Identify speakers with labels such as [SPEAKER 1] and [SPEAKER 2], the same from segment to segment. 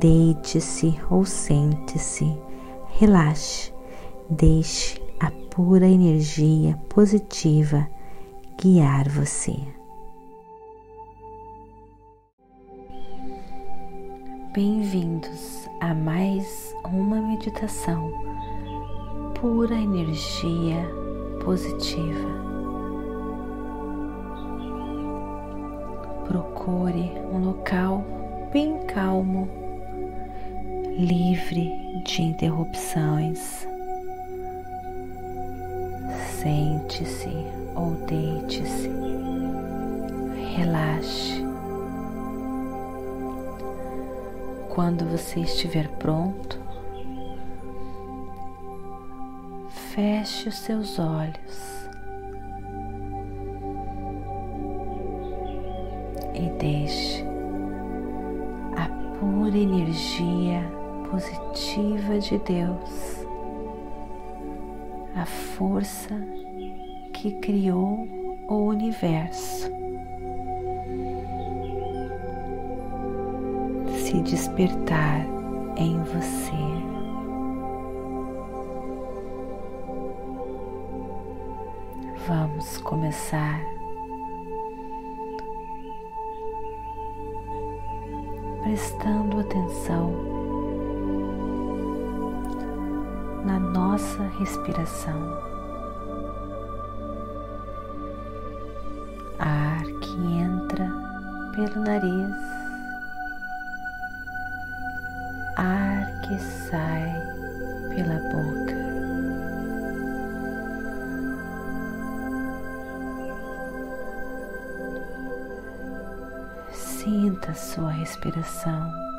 [SPEAKER 1] Deite-se ou sente-se, relaxe, deixe a pura energia positiva guiar você. Bem-vindos a mais uma meditação pura energia positiva. Procure um local bem calmo livre de interrupções. Sente-se ou deite-se, relaxe. Quando você estiver pronto, feche os seus olhos e deixe a pura energia positiva de Deus, a força que criou o universo. Se despertar em você. Vamos começar prestando atenção na nossa respiração. Ar que entra pelo nariz, ar que sai pela boca. Sinta sua respiração.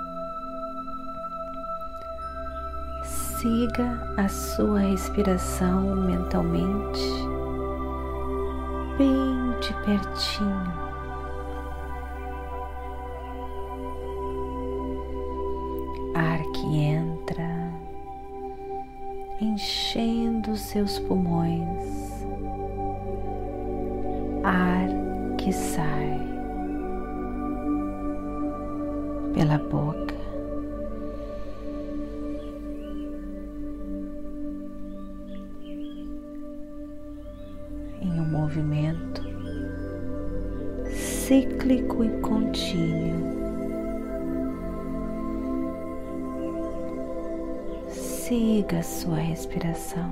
[SPEAKER 1] Siga a sua respiração mentalmente, bem de pertinho. Ar que entra, enchendo seus pulmões, ar que sai pela boca. Movimento cíclico e contínuo. Siga sua respiração.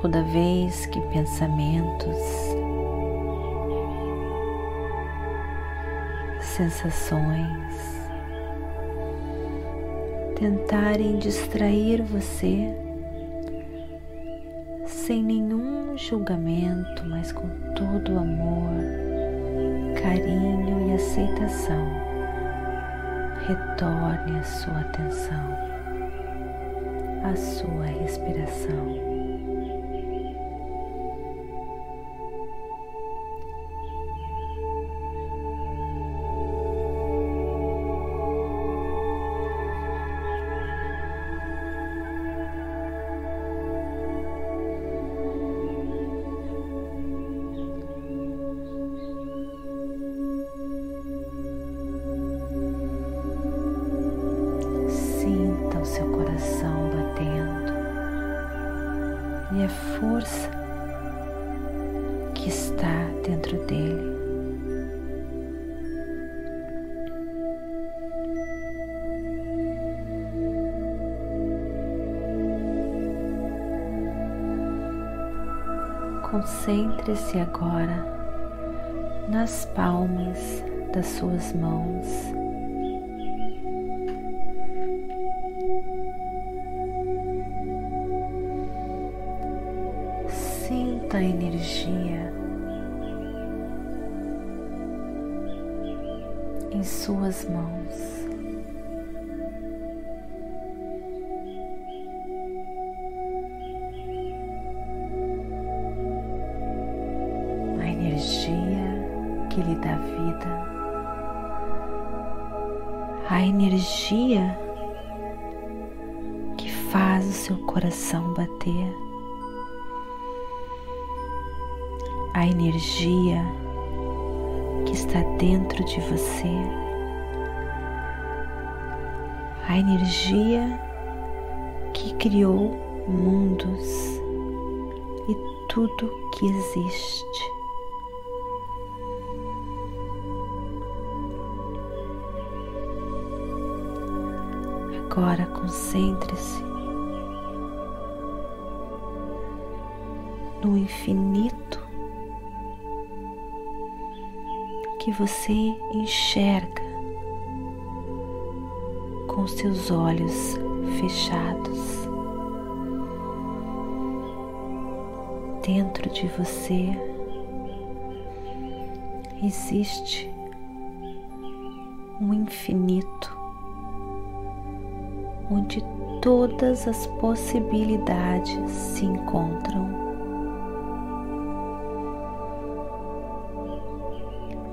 [SPEAKER 1] Toda vez que pensamentos, sensações, tentarem distrair você sem nenhum julgamento, mas com todo amor, carinho e aceitação. Retorne a sua atenção à sua respiração. Concentre-se agora nas palmas das suas mãos Sinta a energia em suas mãos. Energia que lhe dá vida, a energia que faz o seu coração bater, a energia que está dentro de você, a energia que criou mundos e tudo que existe. Agora concentre-se no infinito que você enxerga com seus olhos fechados. Dentro de você existe um infinito onde todas as possibilidades se encontram.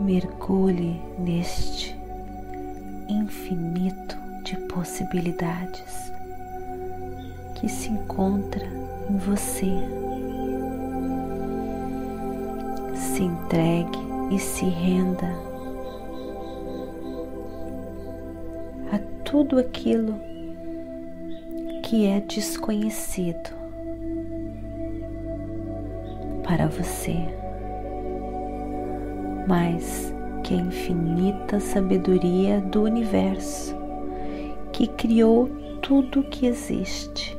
[SPEAKER 1] mergulhe neste infinito de possibilidades que se encontra em você. Se entregue e se renda a tudo aquilo que é desconhecido para você mais que a infinita sabedoria do universo que criou tudo que existe.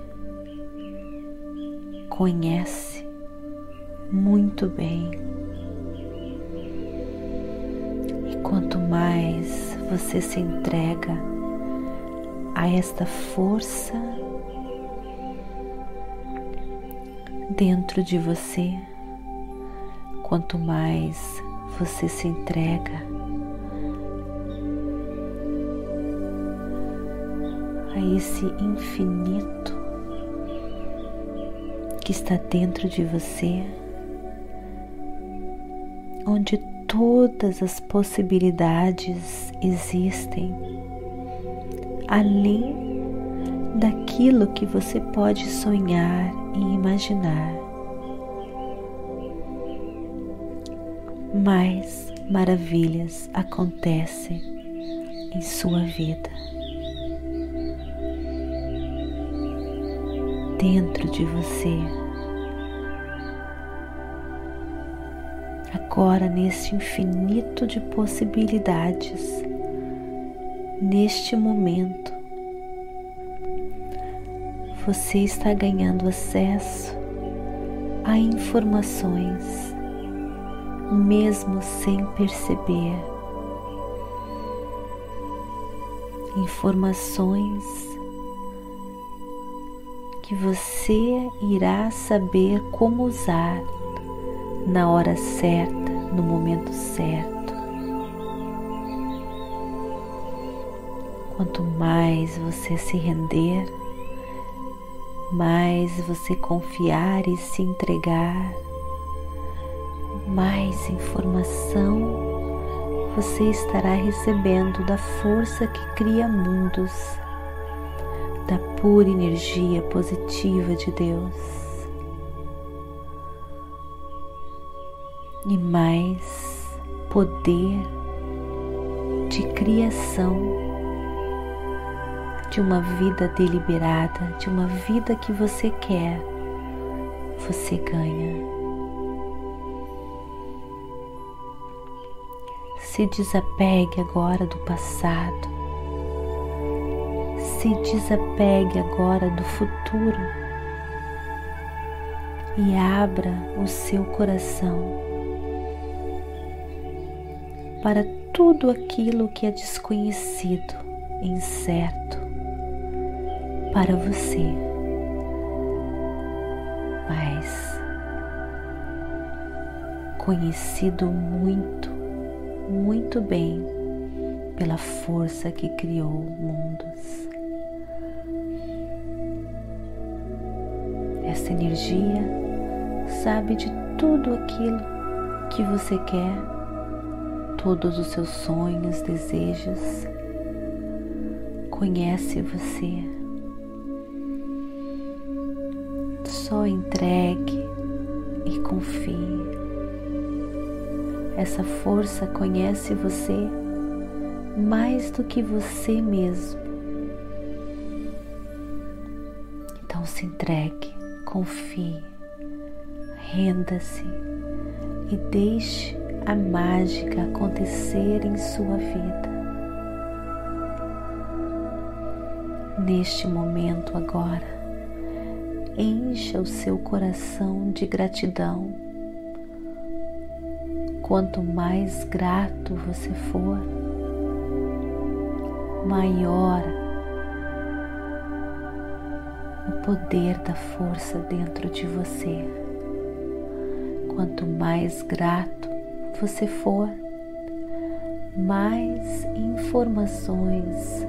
[SPEAKER 1] Conhece muito bem. E quanto mais você se entrega a esta força dentro de você, quanto mais você se entrega a esse infinito que está dentro de você, onde todas as possibilidades existem, além daquilo que você pode sonhar e imaginar. mais maravilhas acontecem em sua vida. Dentro de você, agora nesse infinito de possibilidades, neste momento, você está ganhando acesso a informações mesmo sem perceber. Informações que você irá saber como usar na hora certa, no momento certo. Quanto mais você se render, mais você confiar e se entregar, mais informação você estará recebendo da força que cria mundos, da pura energia positiva de Deus. E mais poder de criação de uma vida deliberada, de uma vida que você quer, você ganha. Se desapegue agora do passado. Se desapegue agora do futuro e abra o seu coração para tudo aquilo que é desconhecido, incerto para você. Mas conhecido muito muito bem pela força que criou mundos. Essa energia sabe de tudo aquilo que você quer, todos os seus sonhos, desejos, conhece você. Só entregue e confie. Essa força conhece você mais do que você mesmo. Então se entregue, confie, renda-se e deixe a mágica acontecer em sua vida. Neste momento agora, encha o seu coração de gratidão. Quanto mais grato você for, maior o poder da força dentro de você. Quanto mais grato você for, mais informações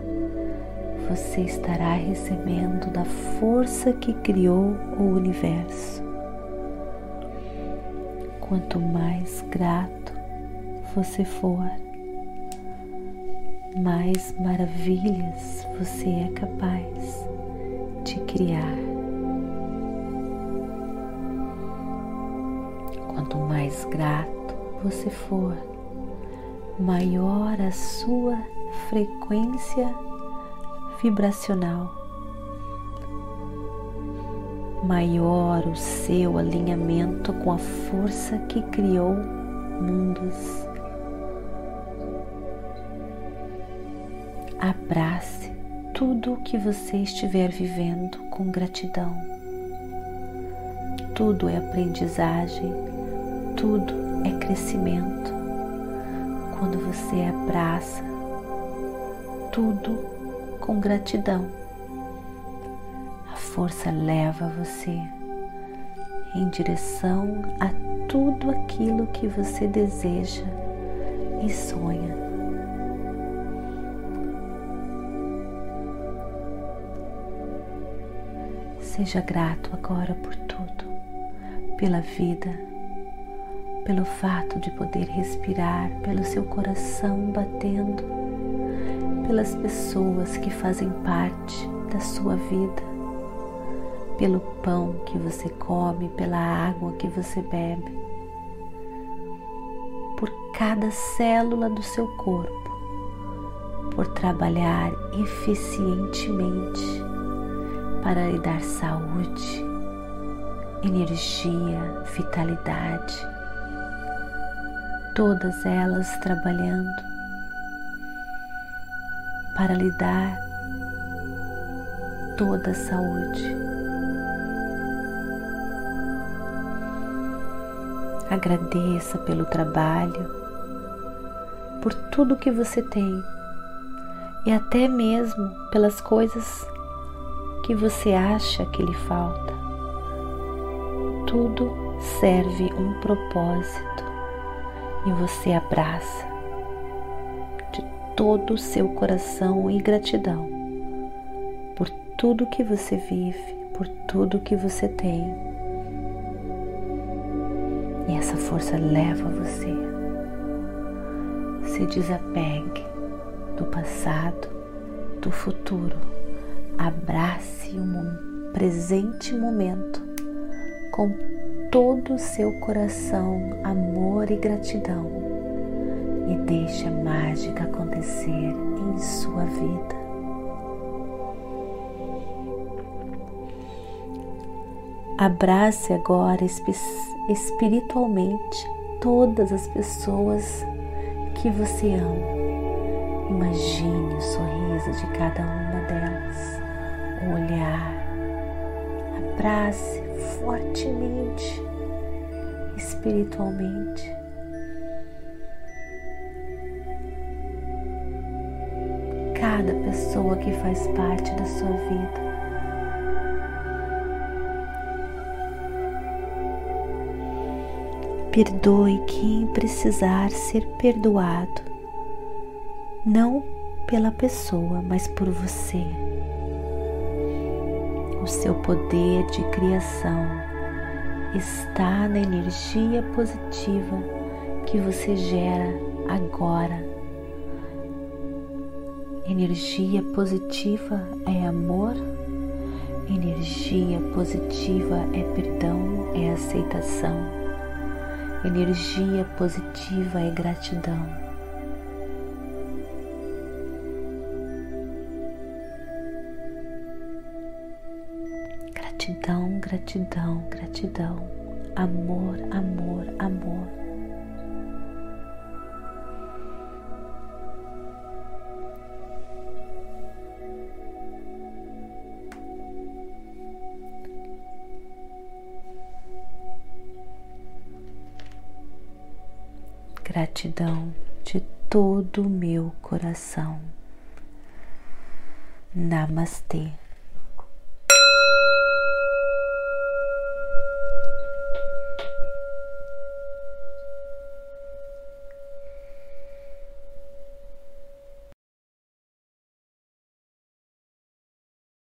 [SPEAKER 1] você estará recebendo da força que criou o universo. Quanto mais grato você for, mais maravilhas você é capaz de criar. Quanto mais grato você for, maior a sua frequência vibracional, maior o seu alinhamento com a força que criou mundos. Abrace tudo o que você estiver vivendo com gratidão. Tudo é aprendizagem, tudo é crescimento. Quando você abraça tudo com gratidão. A força leva você em direção a tudo aquilo que você deseja e sonha. Seja grato agora por tudo, pela vida, pelo fato de poder respirar, pelo seu coração batendo pelas pessoas que fazem parte da sua vida, pelo pão que você come, pela água que você bebe, por cada célula do seu corpo, por trabalhar eficientemente para lhe dar saúde, energia, vitalidade, todas elas trabalhando para lhe dar toda a saúde. Agradeça pelo trabalho, por tudo que você tem e até mesmo pelas coisas que você acha que lhe falta. Tudo serve um propósito e você abraça todo o seu coração e gratidão por tudo que você vive, por tudo que você tem. E essa força leva você. Se desapegue do passado, do futuro. Abrace o presente momento com todo o seu coração, amor e gratidão e deixe a mágica acontecer em sua vida. Abrace agora espiritualmente todas as pessoas que você ama. Imagine o sorriso de cada uma delas, o olhar. Abrace fortemente, espiritualmente cada pessoa que faz parte da sua vida. Perdoe quem precisar ser perdoado. não pela pessoa, mas por você. O seu poder de criação está na energia positiva que você gera agora. Energia positiva é amor, energia positiva é perdão, é aceitação, energia positiva é gratidão. Gratidão, gratidão, gratidão. Amor, amor, amor. Gratidão de todo o meu coração. Namastê.